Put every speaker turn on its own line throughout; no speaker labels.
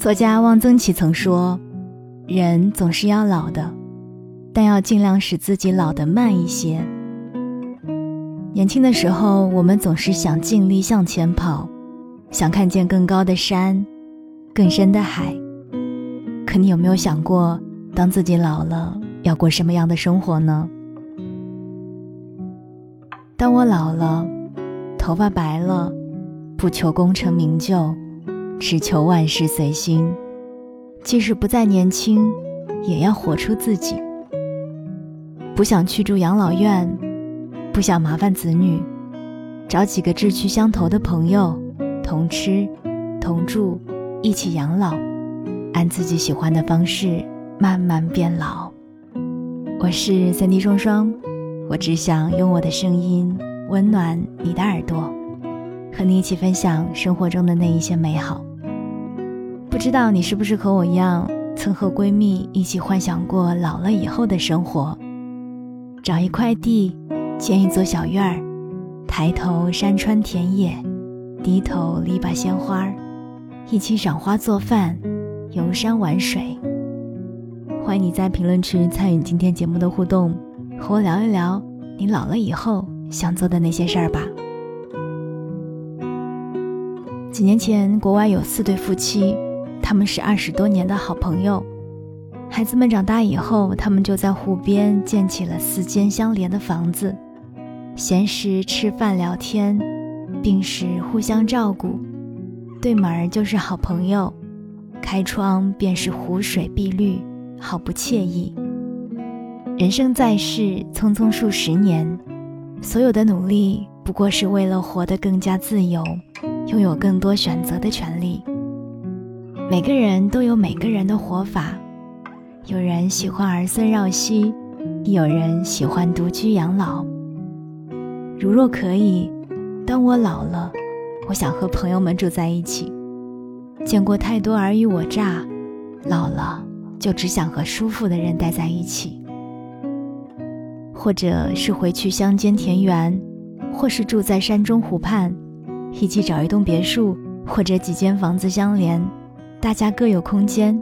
作家汪曾祺曾说：“人总是要老的，但要尽量使自己老得慢一些。”年轻的时候，我们总是想尽力向前跑，想看见更高的山、更深的海。可你有没有想过，当自己老了，要过什么样的生活呢？当我老了，头发白了，不求功成名就。只求万事随心，即使不再年轻，也要活出自己。不想去住养老院，不想麻烦子女，找几个志趣相投的朋友，同吃同住，一起养老，按自己喜欢的方式慢慢变老。我是三 D 双双，我只想用我的声音温暖你的耳朵，和你一起分享生活中的那一些美好。不知道你是不是和我一样，曾和闺蜜一起幻想过老了以后的生活？找一块地，建一座小院儿，抬头山川田野，低头篱笆鲜花，一起赏花做饭，游山玩水。欢迎你在评论区参与今天节目的互动，和我聊一聊你老了以后想做的那些事儿吧。几年前，国外有四对夫妻。他们是二十多年的好朋友，孩子们长大以后，他们就在湖边建起了四间相连的房子，闲时吃饭聊天，病时互相照顾，对门就是好朋友，开窗便是湖水碧绿，好不惬意。人生在世，匆匆数十年，所有的努力不过是为了活得更加自由，拥有更多选择的权利。每个人都有每个人的活法，有人喜欢儿孙绕膝，有人喜欢独居养老。如若可以，当我老了，我想和朋友们住在一起。见过太多尔虞我诈，老了就只想和舒服的人待在一起。或者是回去乡间田园，或是住在山中湖畔，一起找一栋别墅或者几间房子相连。大家各有空间，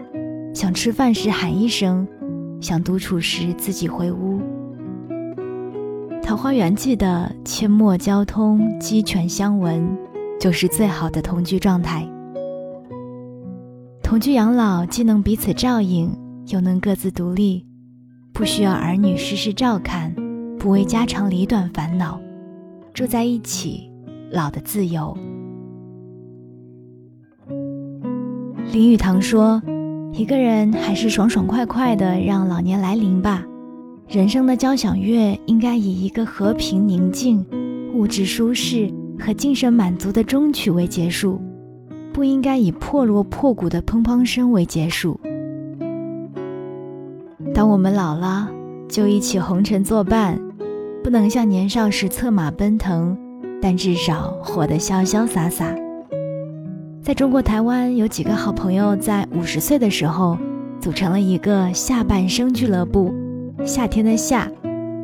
想吃饭时喊一声，想独处时自己回屋。《桃花源记》的阡陌交通，鸡犬相闻，就是最好的同居状态。同居养老，既能彼此照应，又能各自独立，不需要儿女时时照看，不为家长里短烦恼，住在一起，老的自由。林语堂说：“一个人还是爽爽快快的让老年来临吧。人生的交响乐应该以一个和平宁静、物质舒适和精神满足的终曲为结束，不应该以破锣破鼓的砰砰声为结束。当我们老了，就一起红尘作伴，不能像年少时策马奔腾，但至少活得潇潇洒洒。”在中国台湾，有几个好朋友在五十岁的时候，组成了一个下半生俱乐部。夏天的夏，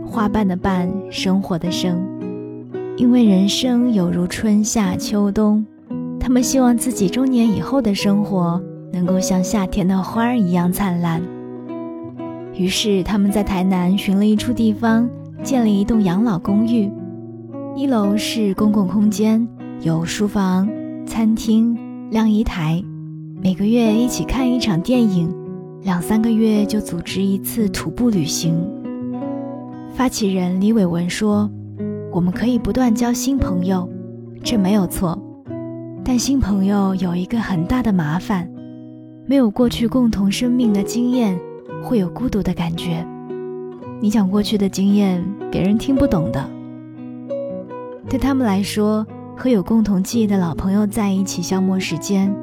花瓣的瓣，生活的生。因为人生有如春夏秋冬，他们希望自己中年以后的生活能够像夏天的花儿一样灿烂。于是他们在台南寻了一处地方，建了一栋养老公寓。一楼是公共空间，有书房、餐厅。晾衣台，每个月一起看一场电影，两三个月就组织一次徒步旅行。发起人李伟文说：“我们可以不断交新朋友，这没有错。但新朋友有一个很大的麻烦，没有过去共同生命的经验，会有孤独的感觉。你讲过去的经验，别人听不懂的。对他们来说。”和有共同记忆的老朋友在一起消磨时间，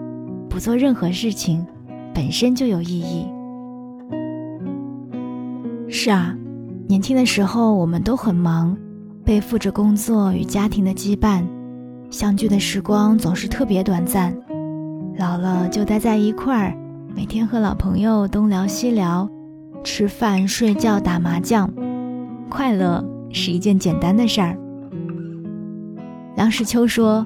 不做任何事情，本身就有意义。是啊，年轻的时候我们都很忙，背负着工作与家庭的羁绊，相聚的时光总是特别短暂。老了就待在一块儿，每天和老朋友东聊西聊，吃饭、睡觉、打麻将，快乐是一件简单的事儿。梁实秋说：“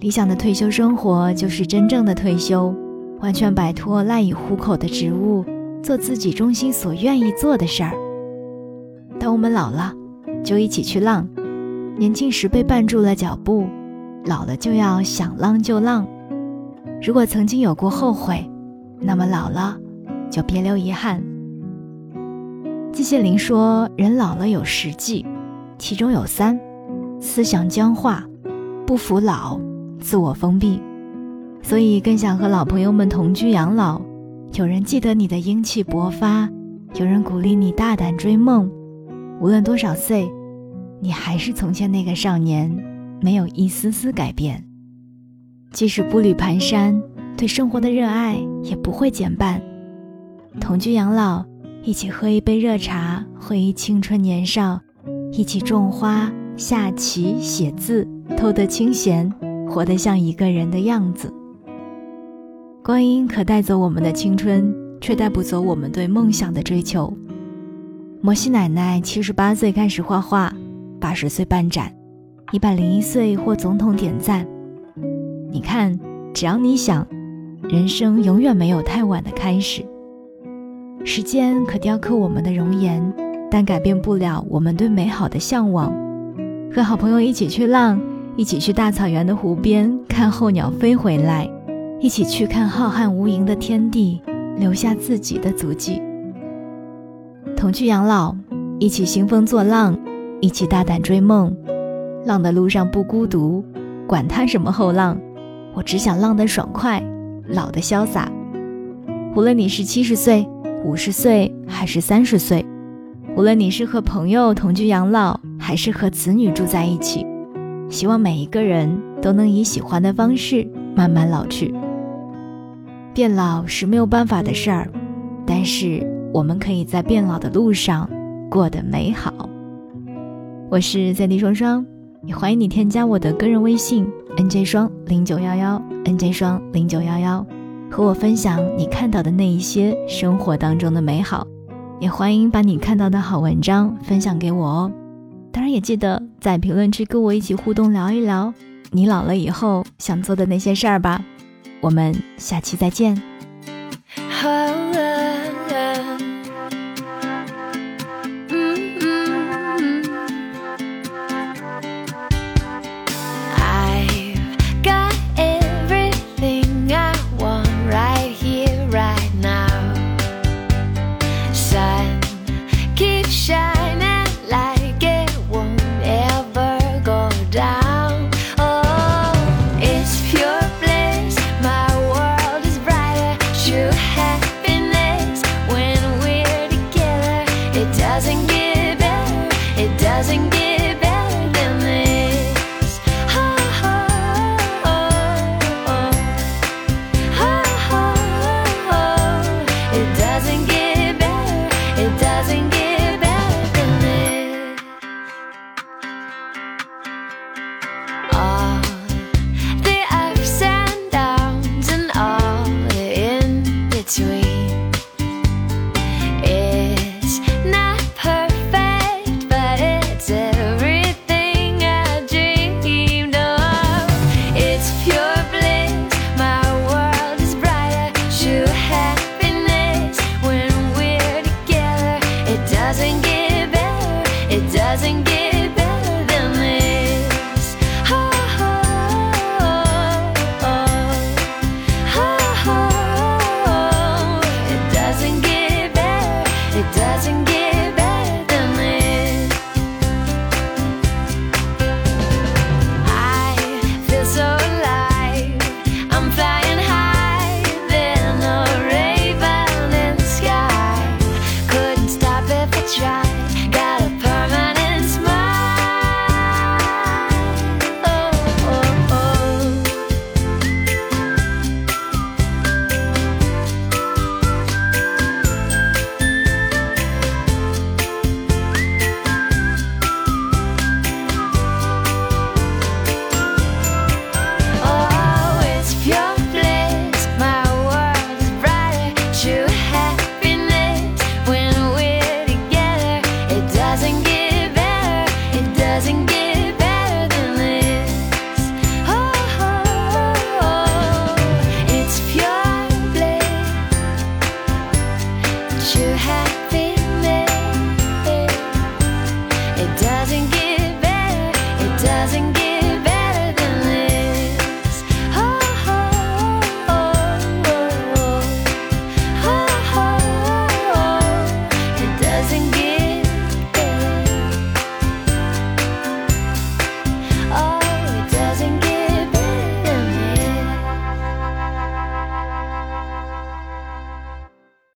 理想的退休生活就是真正的退休，完全摆脱赖以糊口的职务，做自己中心所愿意做的事儿。当我们老了，就一起去浪。年轻时被绊住了脚步，老了就要想浪就浪。如果曾经有过后悔，那么老了就别留遗憾。季羡林说：“人老了有十忌，其中有三：思想僵化、不服老、自我封闭。”所以更想和老朋友们同居养老。有人记得你的英气勃发，有人鼓励你大胆追梦。无论多少岁，你还是从前那个少年，没有一丝丝改变。即使步履蹒跚，对生活的热爱也不会减半。同居养老。一起喝一杯热茶，回忆青春年少；一起种花、下棋、写字，偷得清闲，活得像一个人的样子。光阴可带走我们的青春，却带不走我们对梦想的追求。摩西奶奶七十八岁开始画画，八十岁办展，一百零一岁获总统点赞。你看，只要你想，人生永远没有太晚的开始。时间可雕刻我们的容颜，但改变不了我们对美好的向往。和好朋友一起去浪，一起去大草原的湖边看候鸟飞回来，一起去看浩瀚无垠的天地，留下自己的足迹。同去养老，一起兴风作浪，一起大胆追梦。浪的路上不孤独，管他什么后浪，我只想浪得爽快，老得潇洒。无论你是七十岁。五十岁还是三十岁，无论你是和朋友同居养老，还是和子女住在一起，希望每一个人都能以喜欢的方式慢慢老去。变老是没有办法的事儿，但是我们可以在变老的路上过得美好。我是在地双双，也欢迎你添加我的个人微信 nj 双零九幺幺 nj 双零九幺幺。和我分享你看到的那一些生活当中的美好，也欢迎把你看到的好文章分享给我哦。当然也记得在评论区跟我一起互动聊一聊你老了以后想做的那些事儿吧。我们下期再见。